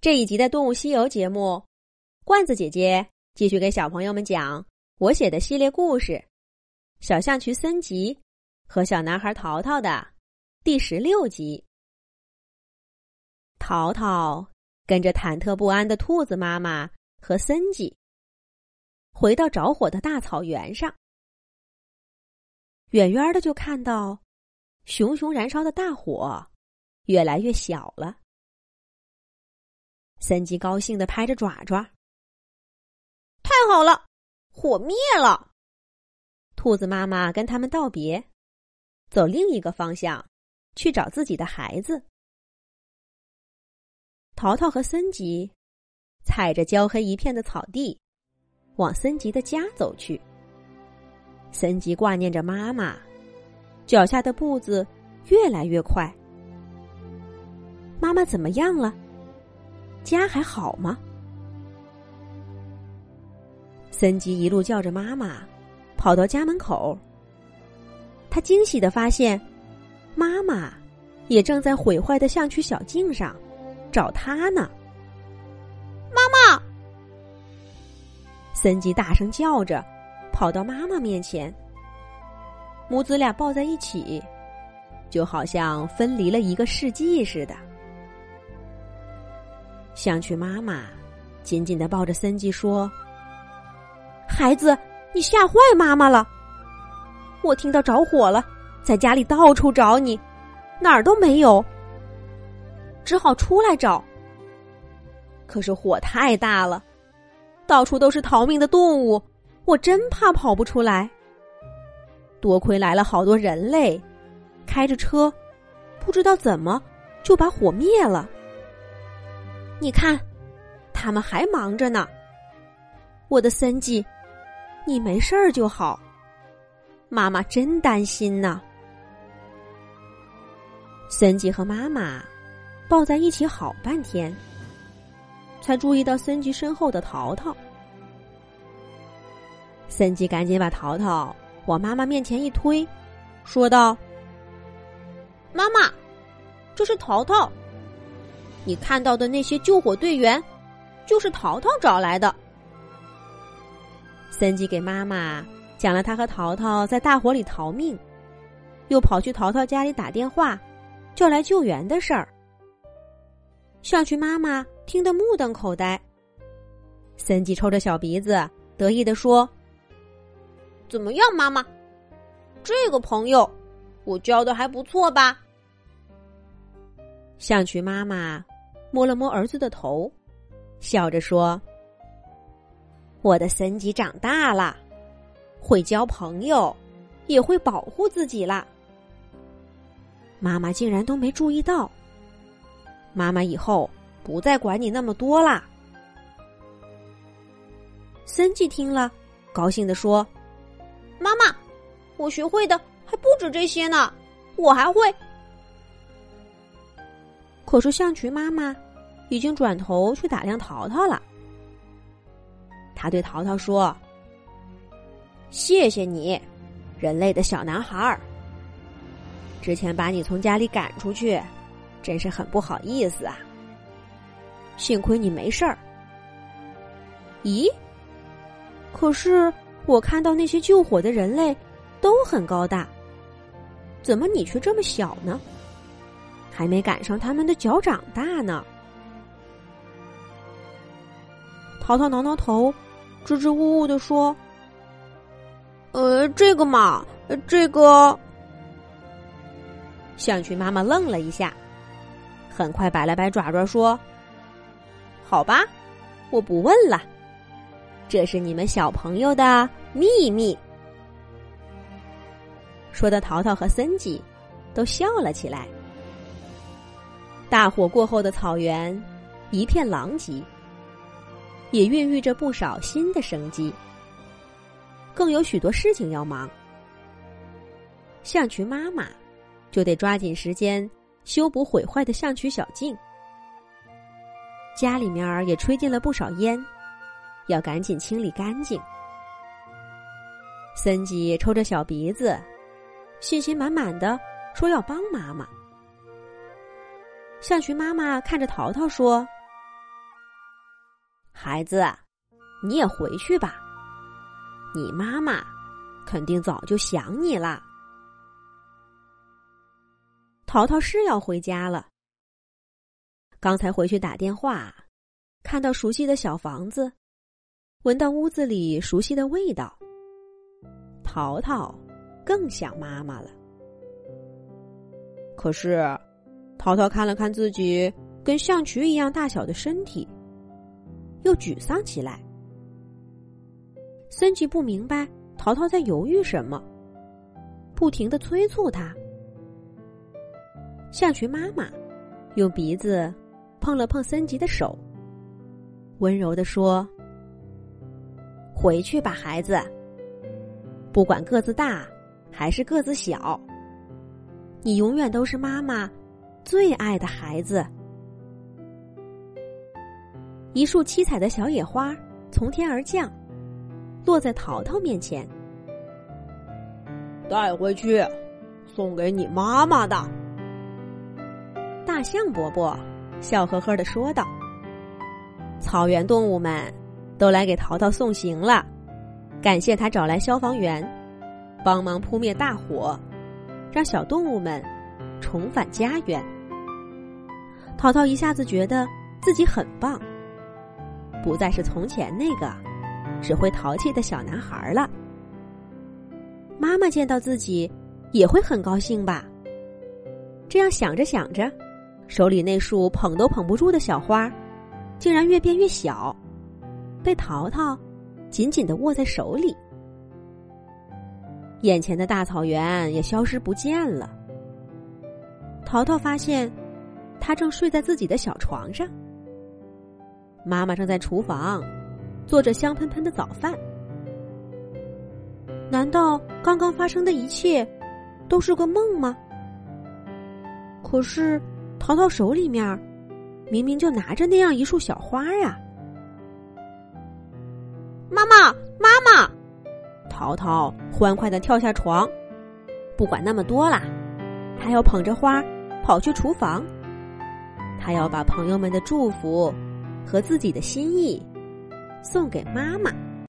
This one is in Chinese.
这一集的《动物西游》节目，罐子姐姐继续给小朋友们讲我写的系列故事《小象群森吉和小男孩淘淘》的第十六集。淘淘跟着忐忑不安的兔子妈妈和森吉回到着火的大草原上，远远的就看到熊熊燃烧的大火越来越小了。森吉高兴的拍着爪爪，太好了，火灭了！兔子妈妈跟他们道别，走另一个方向去找自己的孩子。淘淘和森吉踩着焦黑一片的草地，往森吉的家走去。森吉挂念着妈妈，脚下的步子越来越快。妈妈怎么样了？家还好吗？森吉一路叫着妈妈，跑到家门口。他惊喜的发现，妈妈也正在毁坏的象区小径上找他呢。妈妈！森吉大声叫着，跑到妈妈面前。母子俩抱在一起，就好像分离了一个世纪似的。想去妈妈紧紧的抱着森吉说：“孩子，你吓坏妈妈了。我听到着火了，在家里到处找你，哪儿都没有，只好出来找。可是火太大了，到处都是逃命的动物，我真怕跑不出来。多亏来了好多人类，开着车，不知道怎么就把火灭了。”你看，他们还忙着呢。我的森吉，你没事儿就好。妈妈真担心呢。森吉和妈妈抱在一起好半天，才注意到森吉身后的淘淘。森吉赶紧把淘淘往妈妈面前一推，说道：“妈妈，这是淘淘。”你看到的那些救火队员，就是淘淘找来的。森吉给妈妈讲了他和淘淘在大火里逃命，又跑去淘淘家里打电话，叫来救援的事儿。象群妈妈听得目瞪口呆。森吉抽着小鼻子，得意的说：“怎么样，妈妈？这个朋友，我交的还不错吧？”象群妈妈。摸了摸儿子的头，笑着说：“我的森吉长大了，会交朋友，也会保护自己啦。”妈妈竟然都没注意到。妈妈以后不再管你那么多啦。森吉听了，高兴的说：“妈妈，我学会的还不止这些呢，我还会。”可是象群妈妈已经转头去打量淘淘了。他对淘淘说：“谢谢你，人类的小男孩儿。之前把你从家里赶出去，真是很不好意思啊。幸亏你没事儿。咦？可是我看到那些救火的人类都很高大，怎么你却这么小呢？”还没赶上他们的脚长大呢。淘淘挠挠头，支支吾吾的说：“呃，这个嘛，这个。”象群妈妈愣了一下，很快摆了摆爪爪说：“好吧，我不问了，这是你们小朋友的秘密。”说的淘淘和森吉都笑了起来。大火过后的草原一片狼藉，也孕育着不少新的生机。更有许多事情要忙，象群妈妈就得抓紧时间修补毁坏的象群小径。家里面也吹进了不少烟，要赶紧清理干净。森吉抽着小鼻子，信心满满的说要帮妈妈。象群妈妈看着淘淘说：“孩子，你也回去吧。你妈妈肯定早就想你啦。”淘淘是要回家了。刚才回去打电话，看到熟悉的小房子，闻到屋子里熟悉的味道，淘淘更想妈妈了。可是，淘淘看了看自己跟象渠一样大小的身体，又沮丧起来。森吉不明白淘淘在犹豫什么，不停的催促他。象群妈妈用鼻子碰了碰森吉的手，温柔的说：“回去吧，孩子。不管个子大还是个子小，你永远都是妈妈最爱的孩子。”一束七彩的小野花从天而降，落在淘淘面前，带回去，送给你妈妈的。大象伯伯笑呵呵的说道：“草原动物们都来给淘淘送行了，感谢他找来消防员，帮忙扑灭大火，让小动物们重返家园。”淘淘一下子觉得自己很棒，不再是从前那个只会淘气的小男孩了。妈妈见到自己也会很高兴吧？这样想着想着。手里那束捧都捧不住的小花，竟然越变越小，被淘淘紧紧的握在手里。眼前的大草原也消失不见了。淘淘发现，他正睡在自己的小床上。妈妈正在厨房做着香喷喷的早饭。难道刚刚发生的一切都是个梦吗？可是。淘淘手里面明明就拿着那样一束小花呀！妈妈，妈妈！淘淘欢快的跳下床，不管那么多啦，他要捧着花跑去厨房。他要把朋友们的祝福和自己的心意送给妈妈。